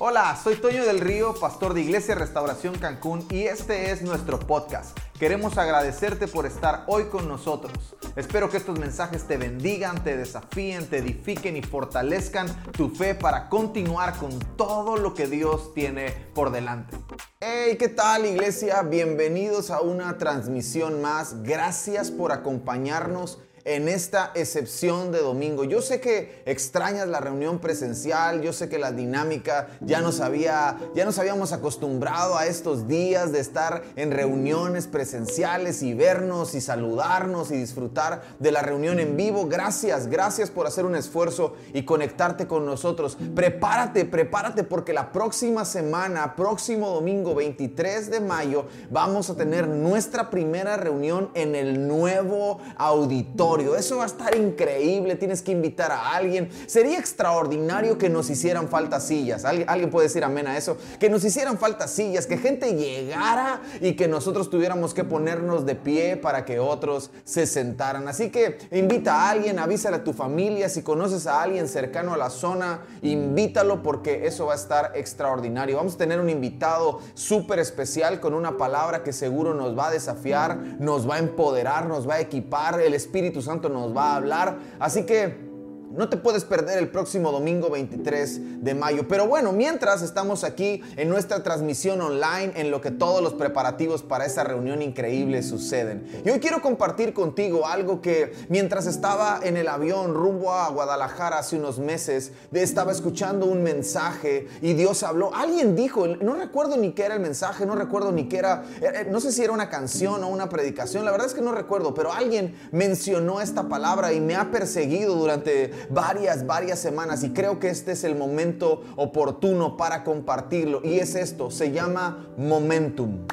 Hola, soy Toño del Río, pastor de Iglesia Restauración Cancún y este es nuestro podcast. Queremos agradecerte por estar hoy con nosotros. Espero que estos mensajes te bendigan, te desafíen, te edifiquen y fortalezcan tu fe para continuar con todo lo que Dios tiene por delante. Hey, ¿qué tal iglesia? Bienvenidos a una transmisión más. Gracias por acompañarnos en esta excepción de domingo. Yo sé que extrañas la reunión presencial, yo sé que la dinámica ya nos había ya nos habíamos acostumbrado a estos días de estar en reuniones presenciales y vernos y saludarnos y disfrutar de la reunión en vivo. Gracias, gracias por hacer un esfuerzo y conectarte con nosotros. Prepárate, prepárate porque la próxima semana, próximo domingo 23 de mayo, vamos a tener nuestra primera reunión en el nuevo auditorio eso va a estar increíble. Tienes que invitar a alguien. Sería extraordinario que nos hicieran falta sillas. ¿Alguien puede decir amén a eso? Que nos hicieran falta sillas, que gente llegara y que nosotros tuviéramos que ponernos de pie para que otros se sentaran. Así que invita a alguien, avísale a tu familia. Si conoces a alguien cercano a la zona, invítalo porque eso va a estar extraordinario. Vamos a tener un invitado súper especial con una palabra que seguro nos va a desafiar, nos va a empoderar, nos va a equipar. El Espíritu Santo nos va a hablar. Así que no te puedes perder el próximo domingo 23 de mayo. Pero bueno, mientras estamos aquí en nuestra transmisión online, en lo que todos los preparativos para esa reunión increíble suceden. Y hoy quiero compartir contigo algo que mientras estaba en el avión rumbo a Guadalajara hace unos meses, estaba escuchando un mensaje y Dios habló. Alguien dijo, no recuerdo ni qué era el mensaje, no recuerdo ni qué era, eh, eh, no sé si era una canción o una predicación, la verdad es que no recuerdo, pero alguien mencionó esta palabra y me ha perseguido durante varias, varias semanas y creo que este es el momento oportuno para compartirlo y es esto, se llama momentum.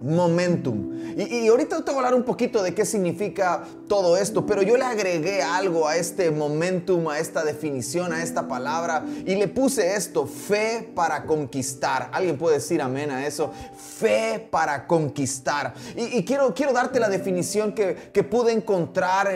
Momentum. Y, ahorita te voy a hablar un poquito de qué significa todo esto, pero yo le agregué algo a este momentum, a esta definición, a esta palabra, y le puse esto, fe para conquistar. ¿Alguien puede decir amén a eso? Fe para conquistar. Y, quiero, quiero darte la definición que, pude encontrar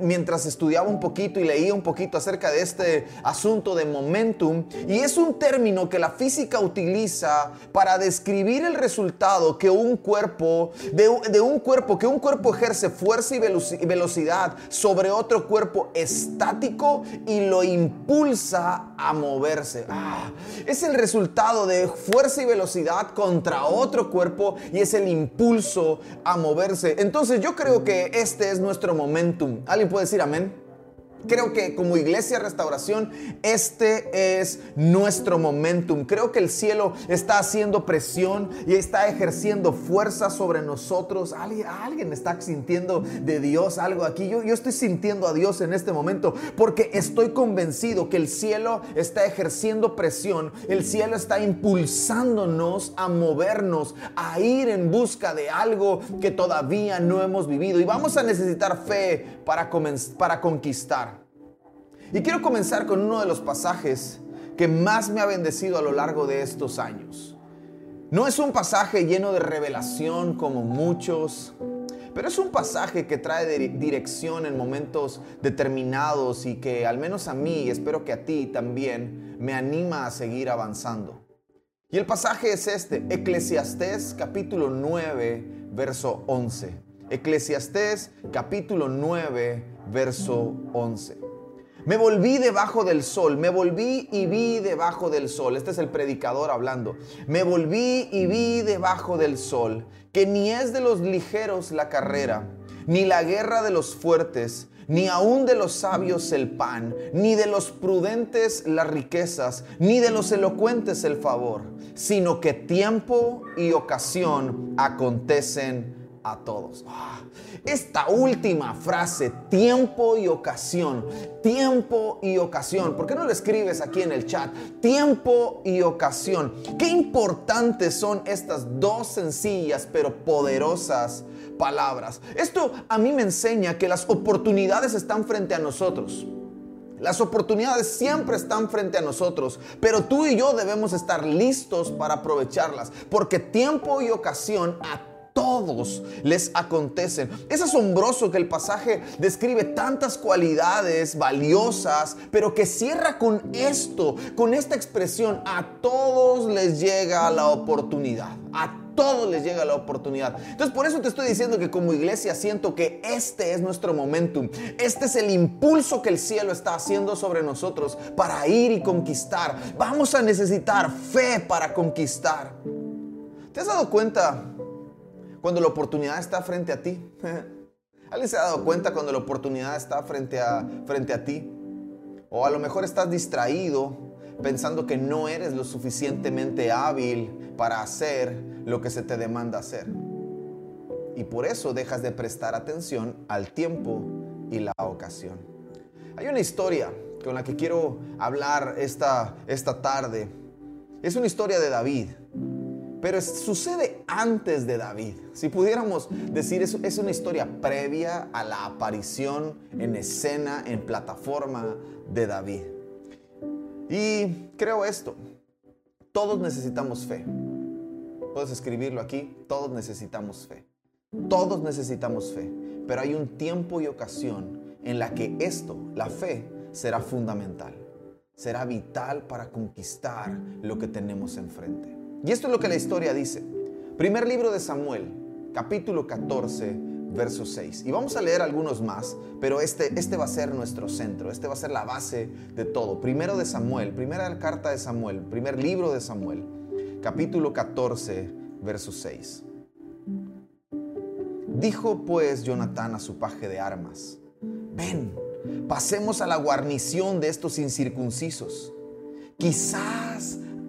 mientras estudiaba un poquito y leía un poquito acerca de este asunto de momentum. Y es un término que la física utiliza para describir el resultado que un cuerpo, de, un cuerpo, que un cuerpo ejerce fuerza y velocidad sobre otro cuerpo estático y lo impulsa a moverse. Ah, es el resultado de fuerza y velocidad contra otro cuerpo y es el impulso a moverse. Entonces yo creo que este es nuestro momentum. ¿Alguien puede decir amén? Creo que como iglesia restauración, este es nuestro momentum. Creo que el cielo está haciendo presión y está ejerciendo fuerza sobre nosotros. Alguien, alguien está sintiendo de Dios algo aquí. Yo, yo estoy sintiendo a Dios en este momento porque estoy convencido que el cielo está ejerciendo presión. El cielo está impulsándonos a movernos, a ir en busca de algo que todavía no hemos vivido. Y vamos a necesitar fe para, para conquistar. Y quiero comenzar con uno de los pasajes que más me ha bendecido a lo largo de estos años. No es un pasaje lleno de revelación como muchos, pero es un pasaje que trae dirección en momentos determinados y que al menos a mí, y espero que a ti también, me anima a seguir avanzando. Y el pasaje es este, Eclesiastés capítulo 9, verso 11. Eclesiastés capítulo 9, verso 11. Me volví debajo del sol, me volví y vi debajo del sol. Este es el predicador hablando. Me volví y vi debajo del sol, que ni es de los ligeros la carrera, ni la guerra de los fuertes, ni aun de los sabios el pan, ni de los prudentes las riquezas, ni de los elocuentes el favor, sino que tiempo y ocasión acontecen a todos. Ah, esta última frase, tiempo y ocasión, tiempo y ocasión, ¿por qué no lo escribes aquí en el chat? Tiempo y ocasión. Qué importantes son estas dos sencillas pero poderosas palabras. Esto a mí me enseña que las oportunidades están frente a nosotros. Las oportunidades siempre están frente a nosotros, pero tú y yo debemos estar listos para aprovecharlas, porque tiempo y ocasión a todos les acontecen. Es asombroso que el pasaje describe tantas cualidades valiosas, pero que cierra con esto, con esta expresión, a todos les llega la oportunidad. A todos les llega la oportunidad. Entonces por eso te estoy diciendo que como iglesia siento que este es nuestro momentum. Este es el impulso que el cielo está haciendo sobre nosotros para ir y conquistar. Vamos a necesitar fe para conquistar. ¿Te has dado cuenta cuando la oportunidad está frente a ti? ¿Alguien se ha dado cuenta cuando la oportunidad está frente a, frente a ti? O a lo mejor estás distraído pensando que no eres lo suficientemente hábil para hacer lo que se te demanda hacer. Y por eso dejas de prestar atención al tiempo y la ocasión. Hay una historia con la que quiero hablar esta, esta tarde. Es una historia de David pero sucede antes de David. Si pudiéramos decir eso, es una historia previa a la aparición en escena, en plataforma de David. Y creo esto, todos necesitamos fe. Puedes escribirlo aquí, todos necesitamos fe. Todos necesitamos fe, pero hay un tiempo y ocasión en la que esto, la fe, será fundamental. Será vital para conquistar lo que tenemos enfrente. Y esto es lo que la historia dice. Primer libro de Samuel, capítulo 14, verso 6. Y vamos a leer algunos más, pero este, este va a ser nuestro centro, este va a ser la base de todo. Primero de Samuel, primera carta de Samuel, primer libro de Samuel, capítulo 14, verso 6. Dijo pues Jonatán a su paje de armas, ven, pasemos a la guarnición de estos incircuncisos. Quizás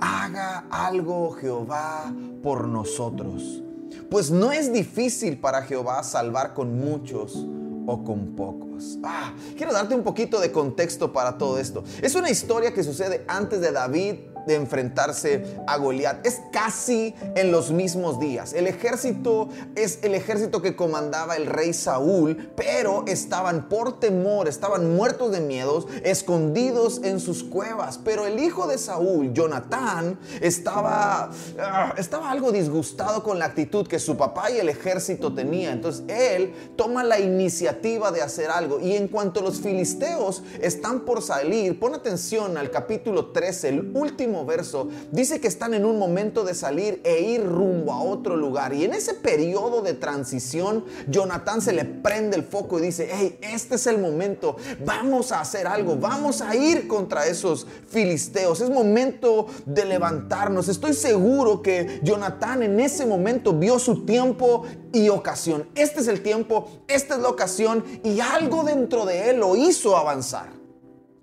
haga algo Jehová por nosotros. Pues no es difícil para Jehová salvar con muchos o con pocos. Ah, quiero darte un poquito de contexto para todo esto. Es una historia que sucede antes de David de enfrentarse a Goliat. Es casi en los mismos días. El ejército es el ejército que comandaba el rey Saúl, pero estaban por temor, estaban muertos de miedos, escondidos en sus cuevas. Pero el hijo de Saúl, Jonatán, estaba, ah, estaba algo disgustado con la actitud que su papá y el ejército tenía. Entonces él toma la iniciativa de hacer algo. Y en cuanto los filisteos están por salir, pon atención al capítulo 13, el último verso, dice que están en un momento de salir e ir rumbo a otro lugar. Y en ese periodo de transición, Jonatán se le prende el foco y dice, hey, este es el momento, vamos a hacer algo, vamos a ir contra esos filisteos. Es momento de levantarnos. Estoy seguro que Jonatán en ese momento vio su tiempo y ocasión. Este es el tiempo, esta es la ocasión y algo dentro de él lo hizo avanzar.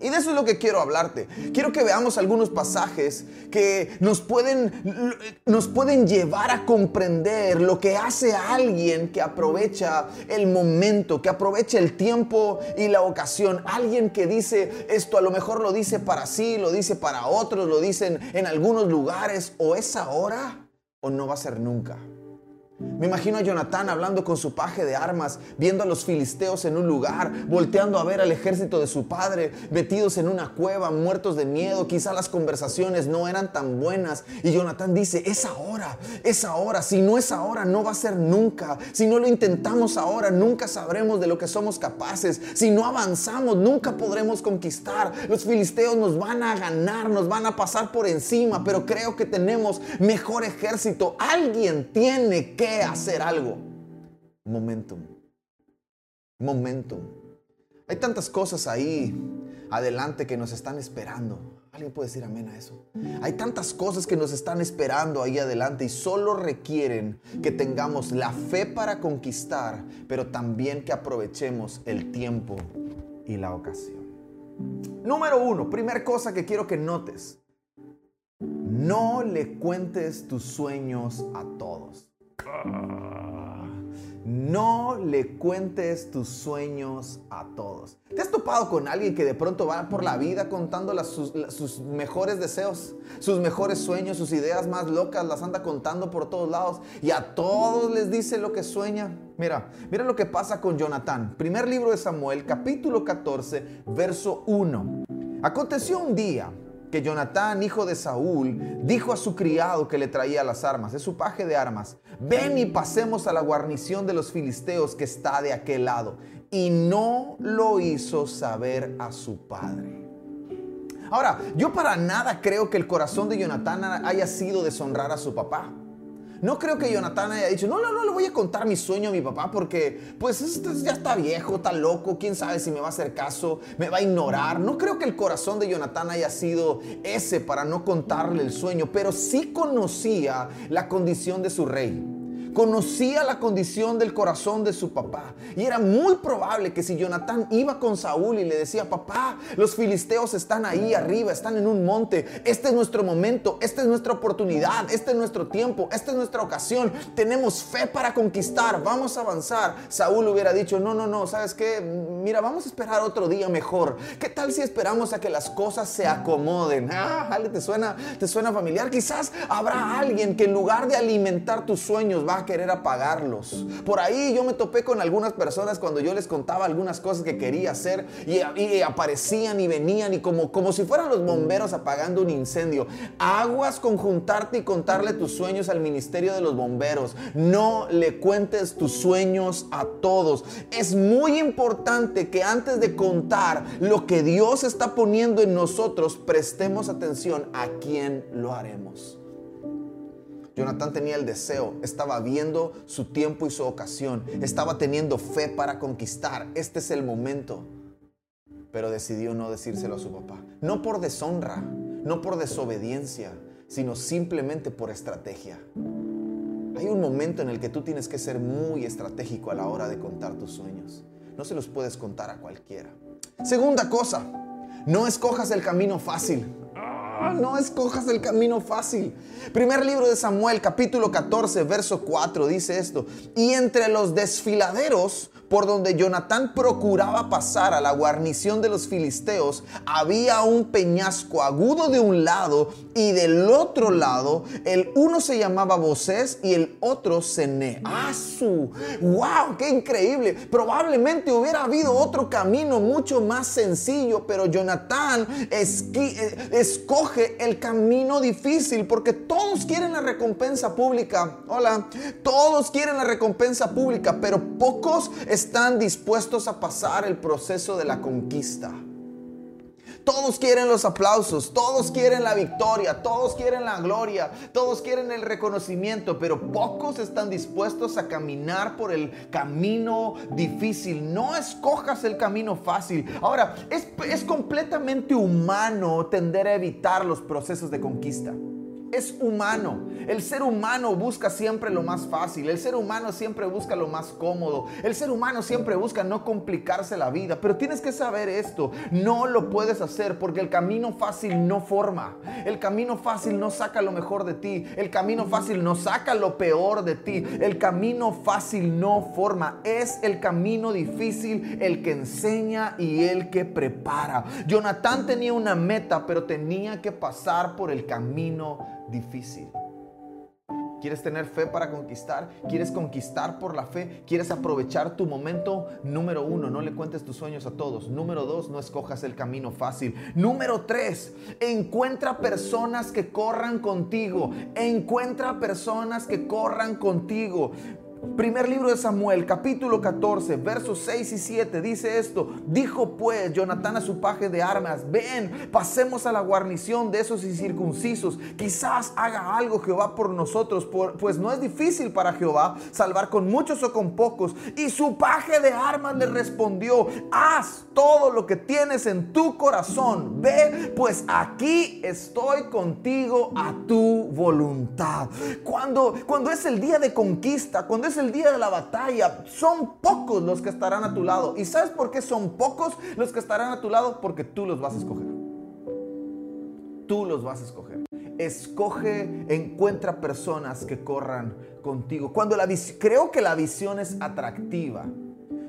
Y de eso es lo que quiero hablarte. Quiero que veamos algunos pasajes que nos pueden, nos pueden llevar a comprender lo que hace alguien que aprovecha el momento, que aprovecha el tiempo y la ocasión. Alguien que dice esto, a lo mejor lo dice para sí, lo dice para otros, lo dicen en algunos lugares, o es ahora o no va a ser nunca. Me imagino a Jonatán hablando con su paje de armas, viendo a los filisteos en un lugar, volteando a ver al ejército de su padre, metidos en una cueva, muertos de miedo. Quizá las conversaciones no eran tan buenas. Y Jonatán dice, es ahora, es ahora. Si no es ahora, no va a ser nunca. Si no lo intentamos ahora, nunca sabremos de lo que somos capaces. Si no avanzamos, nunca podremos conquistar. Los filisteos nos van a ganar, nos van a pasar por encima, pero creo que tenemos mejor ejército. Alguien tiene que hacer algo. Momentum. Momentum. Hay tantas cosas ahí adelante que nos están esperando. ¿Alguien puede decir amén a eso? Hay tantas cosas que nos están esperando ahí adelante y solo requieren que tengamos la fe para conquistar, pero también que aprovechemos el tiempo y la ocasión. Número uno, primera cosa que quiero que notes. No le cuentes tus sueños a todos. No le cuentes tus sueños a todos. ¿Te has topado con alguien que de pronto va por la vida contando sus, mejores deseos, sus mejores sueños, sus ideas más locas, las anda contando por todos lados y a todos les dice lo que sueña? Mira, mira lo que pasa con Jonatán. Primer libro de Samuel, capítulo 14, verso 1. Aconteció un día que Jonatán, hijo de Saúl, dijo a su criado que le traía las armas, es su paje de armas, ven y pasemos a la guarnición de los filisteos que está de aquel lado. Y no lo hizo saber a su padre. Ahora, yo para nada creo que el corazón de Jonatán haya sido deshonrar a su papá. No creo que Jonathan haya dicho, no, no, no le voy a contar mi sueño a mi papá porque pues este ya está viejo, está loco, quién sabe si me va a hacer caso, me va a ignorar. No creo que el corazón de Jonathan haya sido ese para no contarle el sueño, pero sí conocía la condición de su rey conocía la condición del corazón de su papá. Y era muy probable que si Jonatán iba con Saúl y le decía, papá, los filisteos están ahí arriba, están en un monte, este es nuestro momento, esta es nuestra oportunidad, este es nuestro tiempo, esta es nuestra ocasión, tenemos fe para conquistar, vamos a avanzar. Saúl hubiera dicho, no, no, no, ¿sabes qué? Mira, vamos a esperar otro día mejor. ¿Qué tal si esperamos a que las cosas se acomoden? Ah, ¿te suena, te suena familiar? Quizás habrá alguien que en lugar de alimentar tus sueños va querer apagarlos. Por ahí yo me topé con algunas personas cuando yo les contaba algunas cosas que quería hacer y, aparecían y venían y como, como si fueran los bomberos apagando un incendio. Aguas con juntarte y contarle tus sueños al ministerio de los bomberos. No le cuentes tus sueños a todos. Es muy importante que antes de contar lo que Dios está poniendo en nosotros, prestemos atención a quién lo haremos. Jonathan tenía el deseo, estaba viendo su tiempo y su ocasión, estaba teniendo fe para conquistar. Este es el momento. Pero decidió no decírselo a su papá. No por deshonra, no por desobediencia, sino simplemente por estrategia. Hay un momento en el que tú tienes que ser muy estratégico a la hora de contar tus sueños. No se los puedes contar a cualquiera. Segunda cosa, no escojas el camino fácil. No escojas el camino fácil. Primer libro de Samuel, capítulo 14, verso 4, dice esto. Y entre los desfiladeros por donde Jonatán procuraba pasar a la guarnición de los filisteos, había un peñasco agudo de un lado y del otro lado, el uno se llamaba Bosés y el otro Cené. ¡Asu! ¡Wow! ¡Qué increíble! Probablemente hubiera habido otro camino mucho más sencillo, pero Jonatán escoge el camino difícil porque todos quieren la recompensa pública. Hola, todos quieren la recompensa pública, pero pocos están dispuestos a pasar el proceso de la conquista. Todos quieren los aplausos, todos quieren la victoria, todos quieren la gloria, todos quieren el reconocimiento, pero pocos están dispuestos a caminar por el camino difícil. No escojas el camino fácil. Ahora, es, es completamente humano tender a evitar los procesos de conquista. Es humano. El ser humano busca siempre lo más fácil. El ser humano siempre busca lo más cómodo. El ser humano siempre busca no complicarse la vida. Pero tienes que saber esto. No lo puedes hacer porque el camino fácil no forma. El camino fácil no saca lo mejor de ti. El camino fácil no saca lo peor de ti. El camino fácil no forma. Es el camino difícil el que enseña y el que prepara. Jonathan tenía una meta, pero tenía que pasar por el camino difícil. ¿Quieres tener fe para conquistar? ¿Quieres conquistar por la fe? ¿Quieres aprovechar tu momento? Número uno, no le cuentes tus sueños a todos. Número dos, no escojas el camino fácil. Número tres, encuentra personas que corran contigo. Encuentra personas que corran contigo. Primer libro de Samuel, capítulo 14, versos 6 y 7, dice esto. Dijo pues Jonatán a su paje de armas, ven, pasemos a la guarnición de esos incircuncisos. Quizás haga algo Jehová por nosotros, pues no es difícil para Jehová salvar con muchos o con pocos. Y su paje de armas le respondió, haz todo lo que tienes en tu corazón. Ve, pues aquí estoy contigo a tu voluntad. Cuando, cuando es el día de conquista, cuando es el día de la batalla, son pocos los que estarán a tu lado. ¿Y sabes por qué son pocos los que estarán a tu lado? Porque tú los vas a escoger. Tú los vas a escoger. Escoge, encuentra personas que corran contigo. Cuando la creo que la visión es atractiva.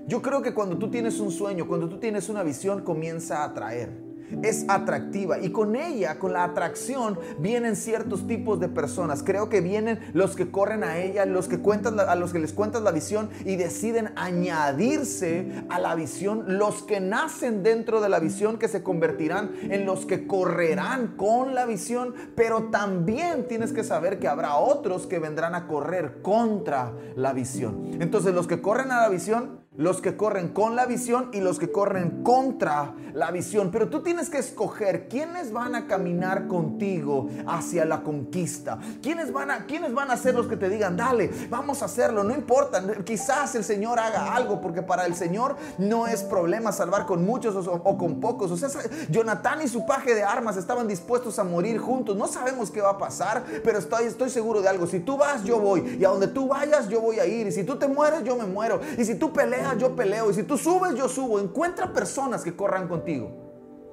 Yo creo que cuando tú tienes un sueño, cuando tú tienes una visión, comienza a atraer. Es atractiva y con ella, con la atracción, vienen ciertos tipos de personas. Creo que vienen los que corren a ella, los que cuentan a los que les cuentas la visión y deciden añadirse a la visión, los que nacen dentro de la visión que se convertirán en los que correrán con la visión, pero también tienes que saber que habrá otros que vendrán a correr contra la visión. Entonces, los que corren a la visión los que corren con la visión y los que corren contra la visión. Pero tú tienes que escoger quiénes van a caminar contigo hacia la conquista. ¿Quiénes van a, quiénes van a ser los que te digan, dale, vamos a hacerlo, no importa. Quizás el Señor haga algo, porque para el Señor no es problema salvar con muchos o, con pocos. O sea, Jonathan y su paje de armas estaban dispuestos a morir juntos. No sabemos qué va a pasar, pero estoy, estoy seguro de algo. Si tú vas, yo voy. Y a donde tú vayas, yo voy a ir. Y si tú te mueres, yo me muero. Y si tú peleas, yo peleo. Y si tú subes, yo subo. Encuentra personas que corran contigo.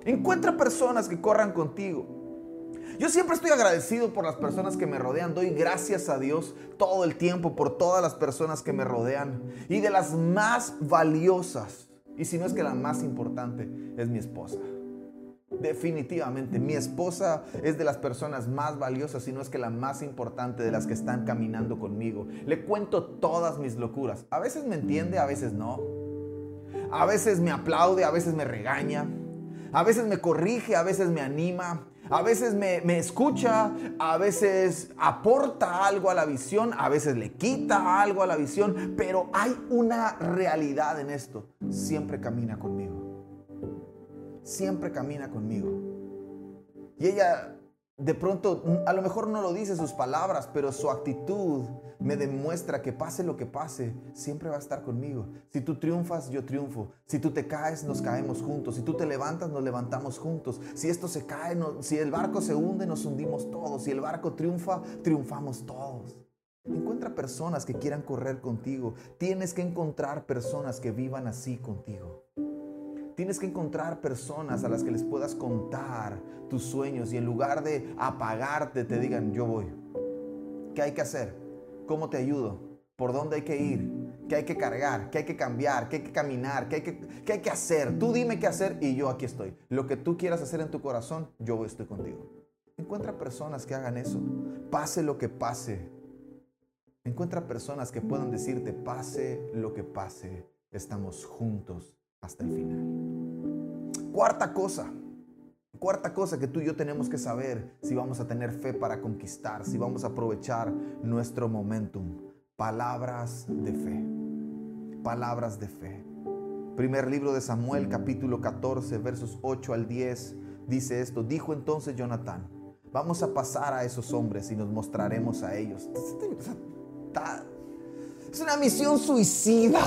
Encuentra personas que corran contigo. Yo siempre estoy agradecido por las personas que me rodean. Doy gracias a Dios todo el tiempo por todas las personas que me rodean. Y de las más valiosas, y si no es que la más importante, es mi esposa. Definitivamente, mi esposa es de las personas más valiosas, si no es que la más importante de las que están caminando conmigo. Le cuento todas mis locuras. A veces me entiende, a veces no. A veces me aplaude, a veces me regaña. A veces me corrige, a veces me anima. A veces me, me, escucha, a veces aporta algo a la visión, a veces le quita algo a la visión, pero hay una realidad en esto. Siempre camina conmigo siempre camina conmigo. Y ella de pronto, a lo mejor no lo dice sus palabras, pero su actitud me demuestra que pase lo que pase, siempre va a estar conmigo. Si tú triunfas, yo triunfo. Si tú te caes, nos caemos juntos. Si tú te levantas, nos levantamos juntos. Si esto se cae, si el barco se hunde, nos hundimos todos. Si el barco triunfa, triunfamos todos. Encuentra personas que quieran correr contigo. Tienes que encontrar personas que vivan así contigo. Tienes que encontrar personas a las que les puedas contar tus sueños y en lugar de apagarte te digan, yo voy. ¿Qué hay que hacer? ¿Cómo te ayudo? ¿Por dónde hay que ir? ¿Qué hay que cargar? ¿Qué hay que cambiar? ¿Qué hay que caminar? ¿Qué hay que, qué hay que hacer? Tú dime qué hacer y yo aquí estoy. Lo que tú quieras hacer en tu corazón, yo estoy contigo. Encuentra personas que hagan eso. Pase lo que pase. Encuentra personas que puedan decirte, pase lo que pase, estamos juntos hasta el final. Cuarta cosa, cuarta cosa que tú y yo tenemos que saber si vamos a tener fe para conquistar, si vamos a aprovechar nuestro momentum. Palabras de fe. Palabras de fe. Primer libro de Samuel, capítulo 14, versos 8 al 10, dice esto. Dijo entonces Jonathan, vamos a pasar a esos hombres y nos mostraremos a ellos. Es una misión suicida.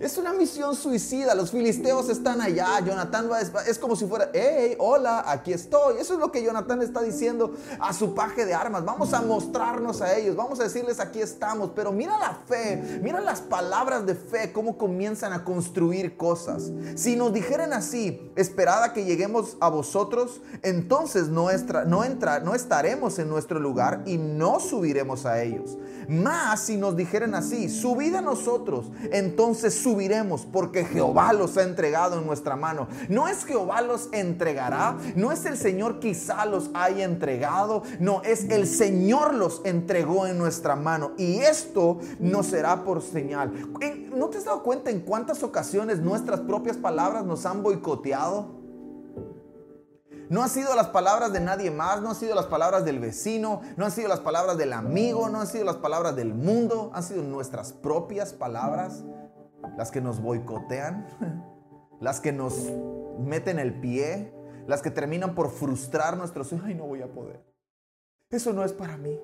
Es una misión suicida. Los filisteos están allá. Jonathan es como si fuera, hey, hola, aquí estoy. Eso es lo que Jonathan está diciendo a su paje de armas. Vamos a mostrarnos a ellos. Vamos a decirles, aquí estamos. Pero mira la fe, mira las palabras de fe, cómo comienzan a construir cosas. Si nos dijeran así, esperada que lleguemos a vosotros, entonces nuestra, no, entra, no estaremos en nuestro lugar y no subiremos a ellos. Más si nos dijeran así, subid a nosotros, entonces subiremos porque Jehová los ha entregado en nuestra mano. No es Jehová los entregará, no es el Señor quizá los haya entregado, no, es el Señor los entregó en nuestra mano. Y esto no será por señal. ¿No te has dado cuenta en cuántas ocasiones nuestras propias palabras nos han boicoteado? No han sido las palabras de nadie más, no han sido las palabras del vecino, no han sido las palabras del amigo, no han sido las palabras del mundo, han sido nuestras propias palabras las que nos boicotean, las que nos meten el pie, las que terminan por frustrar nuestros sueños. Ay, no voy a poder. Eso no es para mí.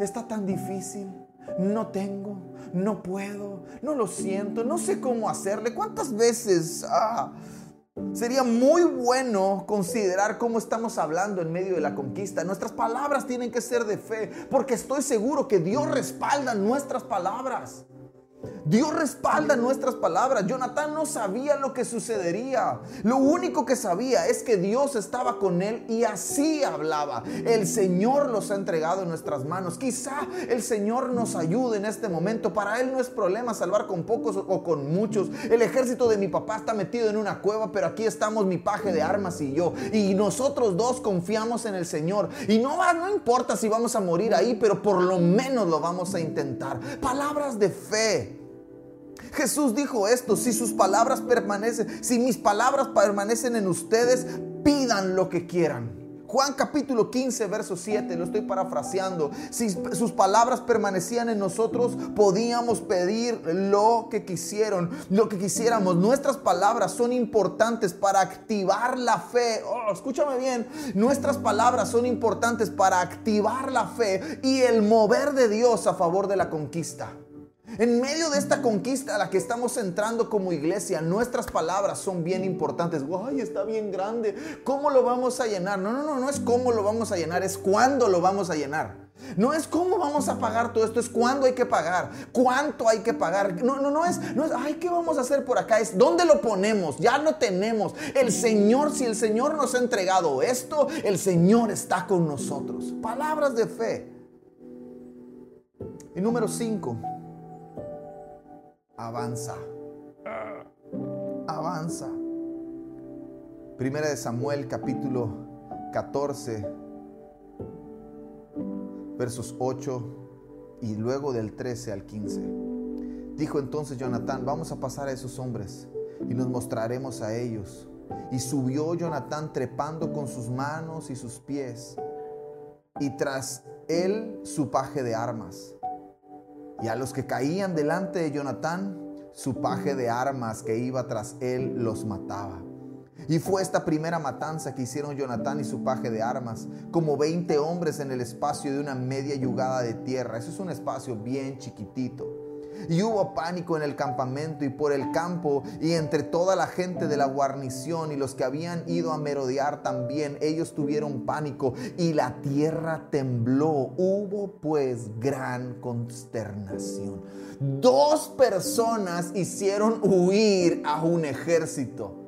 Está tan difícil. No tengo, no puedo, no lo siento, no sé cómo hacerle. ¿Cuántas veces? Ah, Sería muy bueno considerar cómo estamos hablando en medio de la conquista. Nuestras palabras tienen que ser de fe, porque estoy seguro que Dios respalda nuestras palabras. Dios respalda nuestras palabras. Jonatán no sabía lo que sucedería. Lo único que sabía es que Dios estaba con él y así hablaba. El Señor los ha entregado en nuestras manos. Quizá el Señor nos ayude en este momento. Para Él no es problema salvar con pocos o con muchos. El ejército de mi papá está metido en una cueva, pero aquí estamos mi paje de armas y yo. Y nosotros dos confiamos en el Señor. Y no, no importa si vamos a morir ahí, pero por lo menos lo vamos a intentar. Palabras de fe. Jesús dijo esto, si sus palabras permanecen, si mis palabras permanecen en ustedes, pidan lo que quieran. Juan capítulo 15, verso 7, lo estoy parafraseando. Si sus palabras permanecían en nosotros, podíamos pedir lo que quisieron, lo que quisiéramos. Nuestras palabras son importantes para activar la fe. Oh, escúchame bien, nuestras palabras son importantes para activar la fe y el mover de Dios a favor de la conquista. En medio de esta conquista a la que estamos entrando como iglesia, nuestras palabras son bien importantes. ¡Ay, está bien grande! ¿Cómo lo vamos a llenar? No, no, no, no es cómo lo vamos a llenar, es cuándo lo vamos a llenar. No es cómo vamos a pagar todo esto, es cuándo hay que pagar, cuánto hay que pagar. No, no, no es, no es, ay, ¿qué vamos a hacer por acá? Es dónde lo ponemos, ya lo tenemos. El Señor, si el Señor nos ha entregado esto, el Señor está con nosotros. Palabras de fe. Y número 5 avanza. Avanza. Primera de Samuel capítulo 14, versos 8 y luego del 13 al 15. Dijo entonces Jonatán, vamos a pasar a esos hombres y nos mostraremos a ellos. Y subió Jonatán trepando con sus manos y sus pies, y tras él su paje de armas. Y a los que caían delante de Jonatán, su paje de armas que iba tras él los mataba. Y fue esta primera matanza que hicieron Jonatán y su paje de armas, como 20 hombres en el espacio de una media yugada de tierra. Eso es un espacio bien chiquitito. Y hubo pánico en el campamento y por el campo y entre toda la gente de la guarnición y los que habían ido a merodear también. Ellos tuvieron pánico y la tierra tembló. Hubo pues gran consternación. Dos personas hicieron huir a un ejército.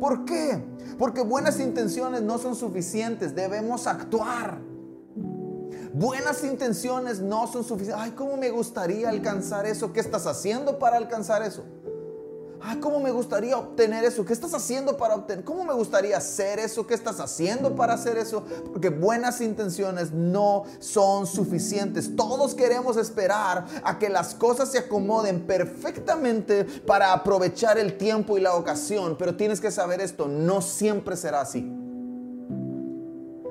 ¿Por qué? Porque buenas intenciones no son suficientes. Debemos actuar. Buenas intenciones no son suficientes. Ay, ¿cómo me gustaría alcanzar eso? ¿Qué estás haciendo para alcanzar eso? Ay, ¿cómo me gustaría obtener eso? ¿Qué estás haciendo para obtener? ¿Cómo me gustaría hacer eso? ¿Qué estás haciendo para hacer eso? Porque buenas intenciones no son suficientes. Todos queremos esperar a que las cosas se acomoden perfectamente para aprovechar el tiempo y la ocasión. Pero tienes que saber esto, no siempre será así.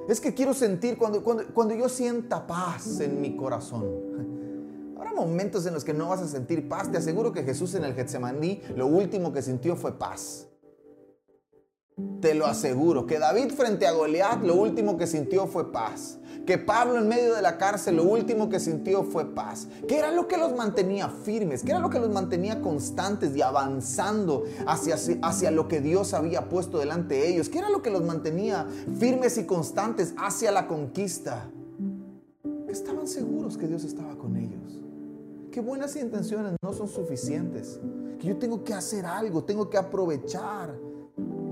Es que quiero sentir cuando, cuando, yo sienta paz en mi corazón. Habrá momentos en los que no vas a sentir paz. Te aseguro que Jesús en el Getsemaní lo último que sintió fue paz. Te lo aseguro, que David frente a Goliat lo último que sintió fue paz. Que Pablo en medio de la cárcel lo último que sintió fue paz. Que era lo que los mantenía firmes, que era lo que los mantenía constantes y avanzando hacia, hacia lo que Dios había puesto delante de ellos. Que era lo que los mantenía firmes y constantes hacia la conquista. Estaban seguros que Dios estaba con ellos. Que buenas intenciones no son suficientes. Que yo tengo que hacer algo, tengo que aprovechar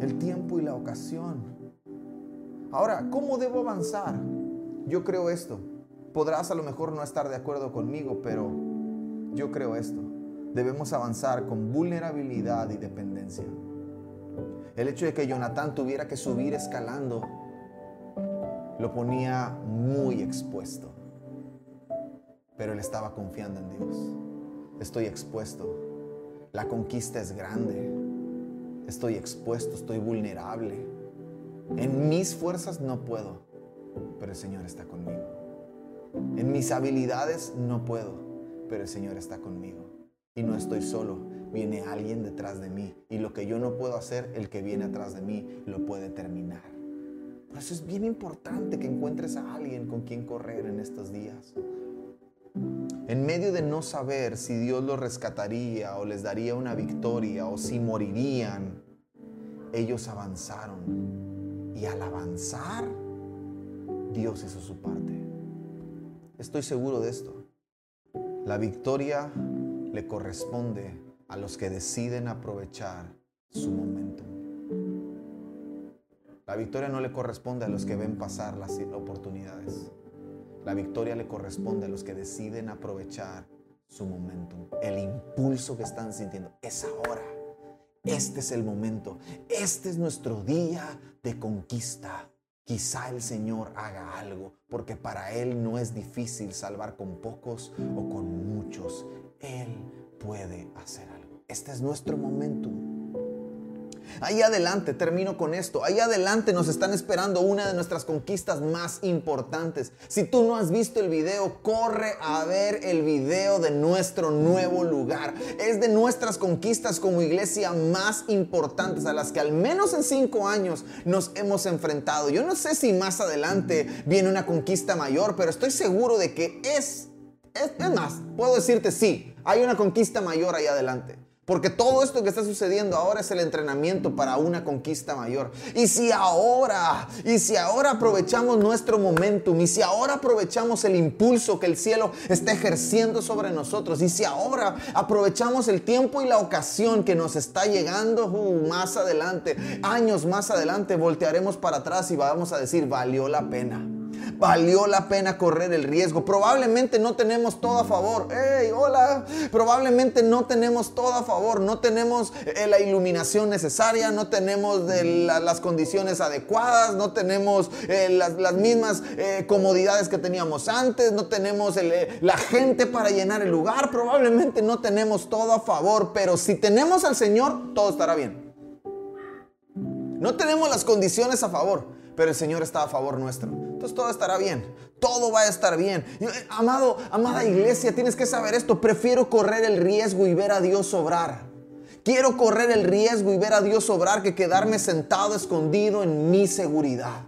el tiempo y la ocasión. Ahora, ¿cómo debo avanzar? Yo creo esto. Podrás a lo mejor no estar de acuerdo conmigo, pero yo creo esto. Debemos avanzar con vulnerabilidad y dependencia. El hecho de que Jonatán tuviera que subir escalando lo ponía muy expuesto. Pero él estaba confiando en Dios. Estoy expuesto. La conquista es grande estoy expuesto, estoy vulnerable. En mis fuerzas no puedo, pero el Señor está conmigo. En mis habilidades no puedo, pero el Señor está conmigo. Y no estoy solo, viene alguien detrás de mí. Y lo que yo no puedo hacer, el que viene atrás de mí lo puede terminar. Por eso es bien importante que encuentres a alguien con quien correr en estos días. En medio de no saber si Dios los rescataría o les daría una victoria o si morirían, ellos avanzaron. Y al avanzar, Dios hizo su parte. Estoy seguro de esto. La victoria le corresponde a los que deciden aprovechar su momento. La victoria no le corresponde a los que ven pasar las oportunidades. La victoria le corresponde a los que deciden aprovechar su momento. El impulso que están sintiendo es ahora. Este es el momento. Este es nuestro día de conquista. Quizá el Señor haga algo, porque para Él no es difícil salvar con pocos o con muchos. Él puede hacer algo. Este es nuestro momento. Ahí adelante, termino con esto. Ahí adelante nos están esperando una de nuestras conquistas más importantes. Si tú no has visto el video, corre a ver el video de nuestro nuevo lugar. Es de nuestras conquistas como iglesia más importantes a las que al menos en cinco años nos hemos enfrentado. Yo no sé si más adelante viene una conquista mayor, pero estoy seguro de que es, es, más, puedo decirte sí, hay una conquista mayor ahí adelante. Porque todo esto que está sucediendo ahora es el entrenamiento para una conquista mayor. Y si ahora, y si ahora aprovechamos nuestro momentum, y si ahora aprovechamos el impulso que el cielo está ejerciendo sobre nosotros, y si ahora aprovechamos el tiempo y la ocasión que nos está llegando uh, más adelante, años más adelante, voltearemos para atrás y vamos a decir, valió la pena valió la pena correr el riesgo. Probablemente no tenemos todo a favor. Hey, hola. Probablemente no tenemos todo a favor. No tenemos eh, la iluminación necesaria, no tenemos las condiciones adecuadas, no tenemos eh, las, mismas eh, comodidades que teníamos antes, no tenemos la gente para llenar el lugar. Probablemente no tenemos todo a favor, pero si tenemos al Señor, todo estará bien. No tenemos las condiciones a favor, pero el Señor está a favor nuestro. Entonces todo estará bien. Todo va a estar bien. Eh, amado, amada iglesia, tienes que saber esto. Prefiero correr el riesgo y ver a Dios obrar. Quiero correr el riesgo y ver a Dios obrar que quedarme sentado escondido en mi seguridad.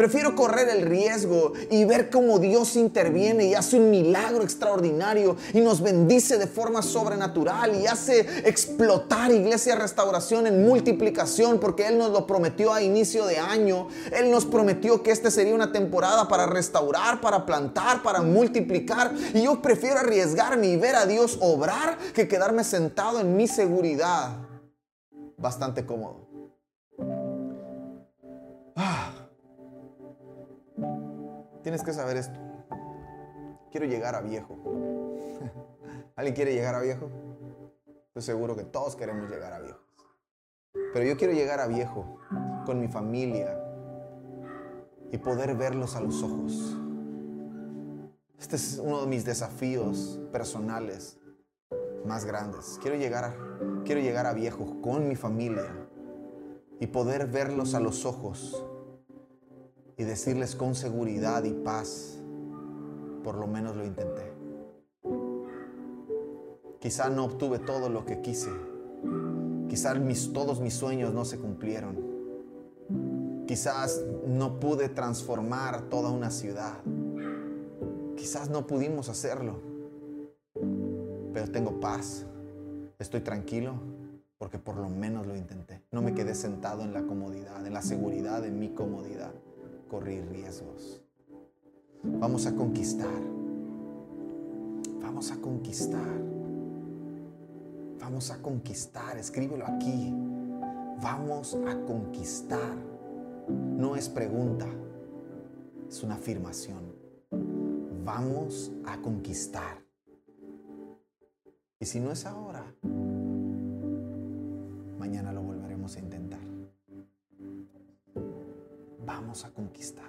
Prefiero correr el riesgo y ver cómo Dios interviene y hace un milagro extraordinario y nos bendice de forma sobrenatural y hace explotar Iglesia Restauración en multiplicación porque Él nos lo prometió a inicio de año. Él nos prometió que esta sería una temporada para restaurar, para plantar, para multiplicar. Y yo prefiero arriesgarme y ver a Dios obrar que quedarme sentado en mi seguridad. Bastante cómodo. Ah. Tienes que saber esto. Quiero llegar a viejo. ¿Alguien quiere llegar a viejo? Estoy seguro que todos queremos llegar a viejos. Pero yo quiero llegar a viejo con mi familia y poder verlos a los ojos. Este es uno de mis desafíos personales más grandes. Quiero llegar a, quiero llegar a viejo con mi familia y poder verlos a los ojos y decirles con seguridad y paz, por lo menos lo intenté. Quizá no obtuve todo lo que quise. Quizás mis, todos mis sueños no se cumplieron. Quizás no pude transformar toda una ciudad. Quizás no pudimos hacerlo. Pero tengo paz. Estoy tranquilo porque por lo menos lo intenté. No me quedé sentado en la comodidad, en la seguridad de mi comodidad correr riesgos. Vamos a conquistar. Vamos a conquistar. Vamos a conquistar. Escríbelo aquí. Vamos a conquistar. No es pregunta, es una afirmación. Vamos a conquistar. Y si no es ahora, mañana lo volveremos a intentar a conquistar.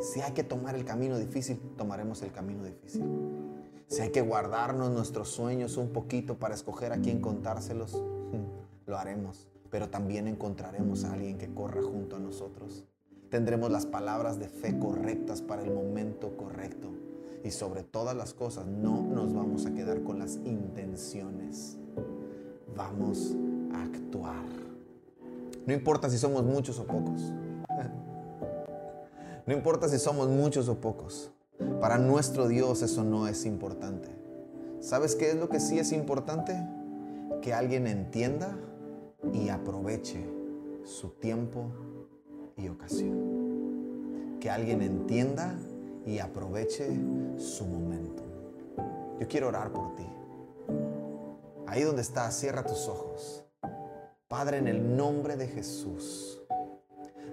Si hay que tomar el camino difícil, tomaremos el camino difícil. Si hay que guardarnos nuestros sueños un poquito para escoger a quién contárselos, lo haremos. Pero también encontraremos a alguien que corra junto a nosotros. Tendremos las palabras de fe correctas para el momento correcto. Y sobre todas las cosas, no nos vamos a quedar con las intenciones. Vamos a actuar. No importa si somos muchos o pocos. No importa si somos muchos o pocos. Para nuestro Dios eso no es importante. ¿Sabes qué es lo que sí es importante? Que alguien entienda y aproveche su tiempo y ocasión. Que alguien entienda y aproveche su momento. Yo quiero orar por ti. Ahí donde estás, cierra tus ojos. Padre, en el nombre de Jesús.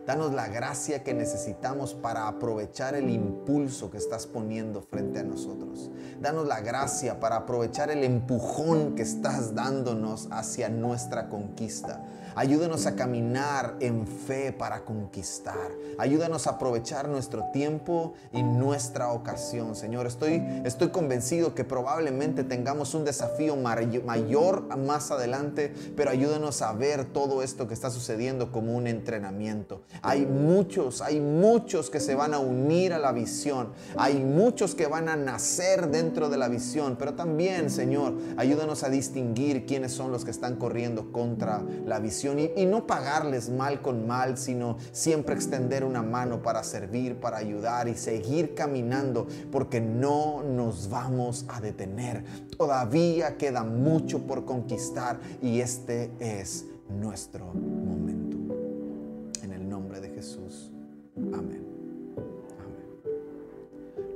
Danos la gracia que necesitamos para aprovechar el impulso que estás poniendo frente a nosotros. Danos la gracia para aprovechar el empujón que estás dándonos hacia nuestra conquista. Ayúdanos a caminar en fe para conquistar. Ayúdanos a aprovechar nuestro tiempo y nuestra ocasión. Señor, estoy, estoy convencido que probablemente tengamos un desafío mayor más adelante, pero ayúdanos a ver todo esto que está sucediendo como un entrenamiento. Hay muchos, hay muchos que se van a unir a la visión. Hay muchos que van a nacer dentro de la visión, pero también, Señor, ayúdanos a distinguir quiénes son los que están corriendo contra la visión y, no pagarles mal con mal, sino siempre extender una mano para servir, para ayudar y seguir caminando, porque no nos vamos a detener. Todavía queda mucho por conquistar y este es nuestro momento.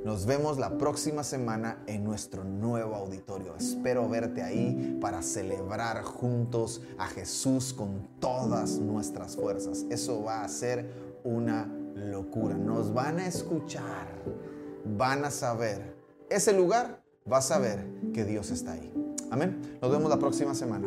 Nos vemos la próxima semana en nuestro nuevo auditorio. Espero verte ahí para celebrar juntos a Jesús con todas nuestras fuerzas. Eso va a ser una locura. Nos van a escuchar, van a saber. Ese lugar va a saber que Dios está ahí. Amén. Nos vemos la próxima semana.